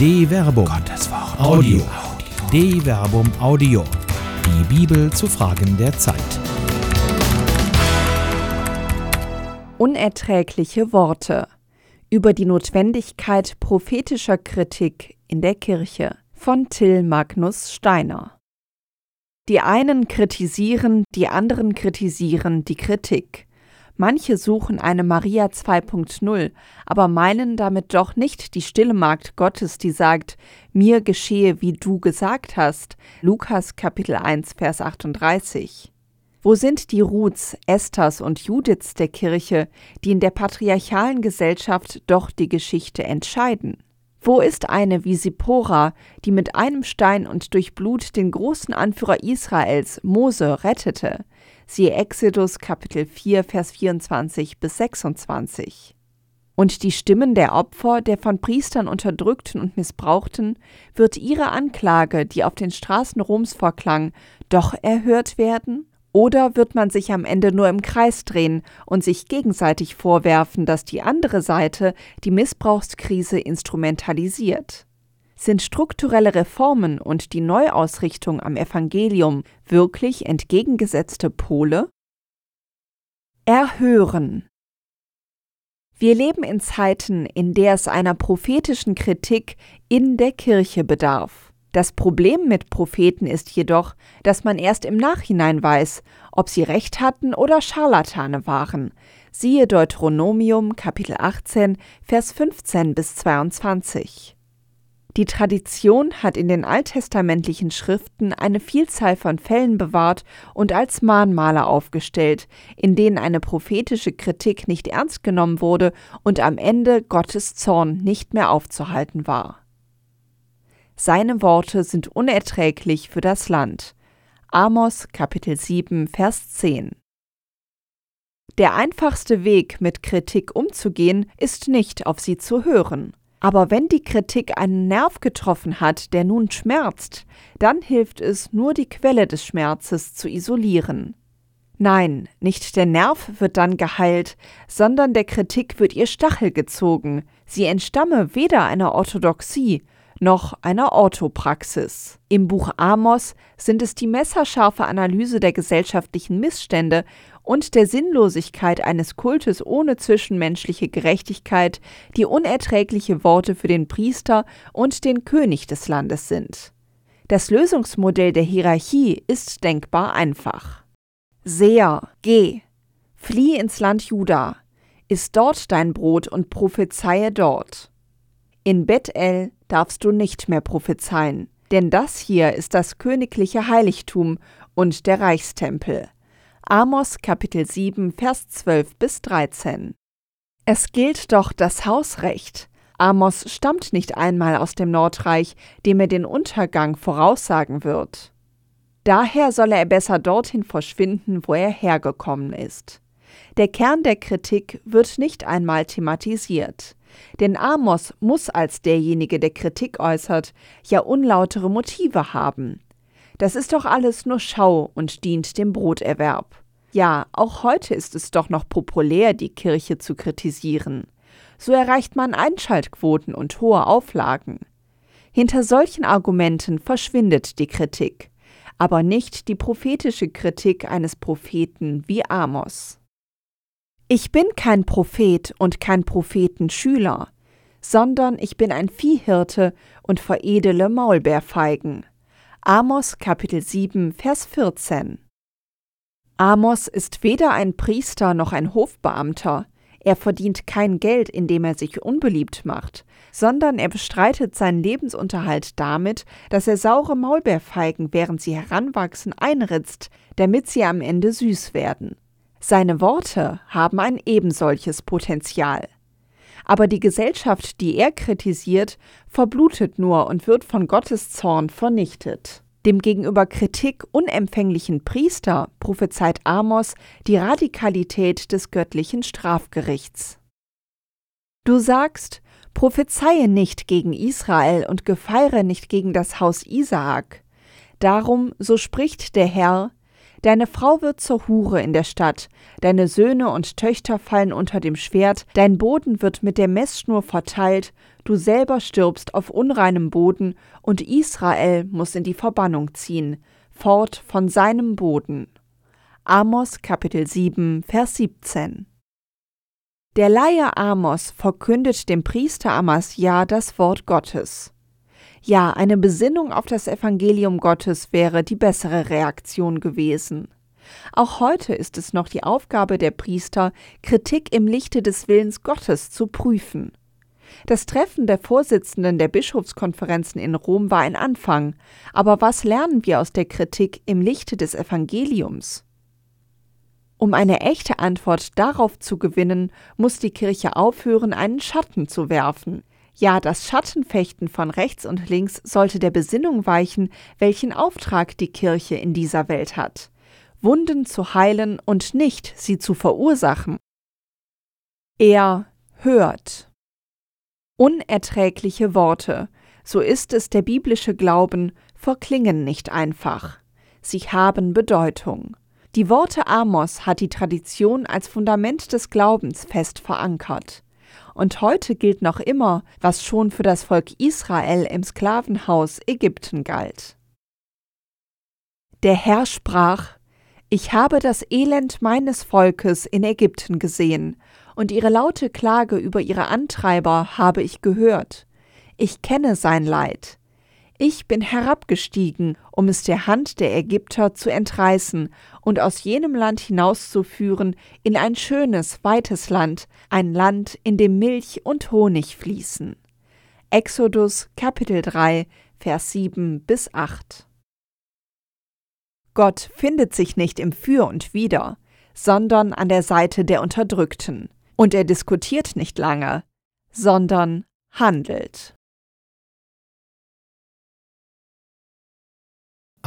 De Verbum. Gottes Wort. Audio. De Verbum Audio. Die Bibel zu Fragen der Zeit. Unerträgliche Worte. Über die Notwendigkeit prophetischer Kritik in der Kirche von Till Magnus Steiner. Die einen kritisieren, die anderen kritisieren die Kritik. Manche suchen eine Maria 2.0, aber meinen damit doch nicht die stille Magd Gottes, die sagt, mir geschehe, wie du gesagt hast. Lukas Kapitel 1, Vers 38. Wo sind die Ruths, Esthers und Judiths der Kirche, die in der patriarchalen Gesellschaft doch die Geschichte entscheiden? Wo ist eine wie Sippora, die mit einem Stein und durch Blut den großen Anführer Israels, Mose, rettete? Siehe Exodus Kapitel 4, Vers 24 bis 26. Und die Stimmen der Opfer, der von Priestern unterdrückten und missbrauchten, wird ihre Anklage, die auf den Straßen Roms vorklang, doch erhört werden? Oder wird man sich am Ende nur im Kreis drehen und sich gegenseitig vorwerfen, dass die andere Seite die Missbrauchskrise instrumentalisiert? Sind strukturelle Reformen und die Neuausrichtung am Evangelium wirklich entgegengesetzte Pole? Erhören. Wir leben in Zeiten, in der es einer prophetischen Kritik in der Kirche bedarf. Das Problem mit Propheten ist jedoch, dass man erst im Nachhinein weiß, ob sie recht hatten oder Scharlatane waren. Siehe Deuteronomium Kapitel 18, Vers 15 bis 22. Die Tradition hat in den alttestamentlichen Schriften eine Vielzahl von Fällen bewahrt und als Mahnmale aufgestellt, in denen eine prophetische Kritik nicht ernst genommen wurde und am Ende Gottes Zorn nicht mehr aufzuhalten war. Seine Worte sind unerträglich für das Land. Amos Kapitel 7 Vers 10 Der einfachste Weg, mit Kritik umzugehen, ist nicht auf sie zu hören. Aber wenn die Kritik einen Nerv getroffen hat, der nun schmerzt, dann hilft es nur die Quelle des Schmerzes zu isolieren. Nein, nicht der Nerv wird dann geheilt, sondern der Kritik wird ihr Stachel gezogen. Sie entstamme weder einer Orthodoxie noch einer Orthopraxis. Im Buch Amos sind es die messerscharfe Analyse der gesellschaftlichen Missstände und der Sinnlosigkeit eines Kultes ohne zwischenmenschliche Gerechtigkeit, die unerträgliche Worte für den Priester und den König des Landes sind. Das Lösungsmodell der Hierarchie ist denkbar einfach. Seher, geh, flieh ins Land Juda, iss dort dein Brot und prophezeie dort. In Bethel darfst du nicht mehr prophezeien, denn das hier ist das königliche Heiligtum und der Reichstempel. Amos Kapitel 7 Vers 12 bis 13. Es gilt doch das Hausrecht. Amos stammt nicht einmal aus dem Nordreich, dem er den Untergang voraussagen wird. Daher solle er besser dorthin verschwinden, wo er hergekommen ist. Der Kern der Kritik wird nicht einmal thematisiert. Denn Amos muss als derjenige, der Kritik äußert, ja unlautere Motive haben. Das ist doch alles nur Schau und dient dem Broterwerb. Ja, auch heute ist es doch noch populär, die Kirche zu kritisieren. So erreicht man Einschaltquoten und hohe Auflagen. Hinter solchen Argumenten verschwindet die Kritik, aber nicht die prophetische Kritik eines Propheten wie Amos. Ich bin kein Prophet und kein Prophetenschüler, sondern ich bin ein Viehhirte und veredele Maulbeerfeigen. Amos Kapitel 7 Vers 14 Amos ist weder ein Priester noch ein Hofbeamter, er verdient kein Geld, indem er sich unbeliebt macht, sondern er bestreitet seinen Lebensunterhalt damit, dass er saure Maulbeerfeigen, während sie heranwachsen, einritzt, damit sie am Ende süß werden. Seine Worte haben ein ebensolches Potenzial. Aber die Gesellschaft, die er kritisiert, verblutet nur und wird von Gottes Zorn vernichtet. Dem gegenüber Kritik unempfänglichen Priester prophezeit Amos die Radikalität des göttlichen Strafgerichts. Du sagst, prophezeie nicht gegen Israel und gefeiere nicht gegen das Haus Isaak. Darum, so spricht der Herr, Deine Frau wird zur Hure in der Stadt, deine Söhne und Töchter fallen unter dem Schwert, dein Boden wird mit der Messschnur verteilt, du selber stirbst auf unreinem Boden, und Israel muss in die Verbannung ziehen, fort von seinem Boden. Amos Kapitel 7, Vers 17 Der Laie Amos verkündet dem Priester Amasja das Wort Gottes. Ja, eine Besinnung auf das Evangelium Gottes wäre die bessere Reaktion gewesen. Auch heute ist es noch die Aufgabe der Priester, Kritik im Lichte des Willens Gottes zu prüfen. Das Treffen der Vorsitzenden der Bischofskonferenzen in Rom war ein Anfang, aber was lernen wir aus der Kritik im Lichte des Evangeliums? Um eine echte Antwort darauf zu gewinnen, muss die Kirche aufhören, einen Schatten zu werfen, ja, das Schattenfechten von rechts und links sollte der Besinnung weichen, welchen Auftrag die Kirche in dieser Welt hat. Wunden zu heilen und nicht sie zu verursachen. Er hört. Unerträgliche Worte, so ist es der biblische Glauben, verklingen nicht einfach. Sie haben Bedeutung. Die Worte Amos hat die Tradition als Fundament des Glaubens fest verankert. Und heute gilt noch immer, was schon für das Volk Israel im Sklavenhaus Ägypten galt. Der Herr sprach, Ich habe das Elend meines Volkes in Ägypten gesehen, und ihre laute Klage über ihre Antreiber habe ich gehört. Ich kenne sein Leid. Ich bin herabgestiegen, um es der Hand der Ägypter zu entreißen und aus jenem Land hinauszuführen in ein schönes, weites Land, ein Land, in dem Milch und Honig fließen. Exodus Kapitel 3, Vers 7 bis 8 Gott findet sich nicht im Für und Wider, sondern an der Seite der Unterdrückten. Und er diskutiert nicht lange, sondern handelt.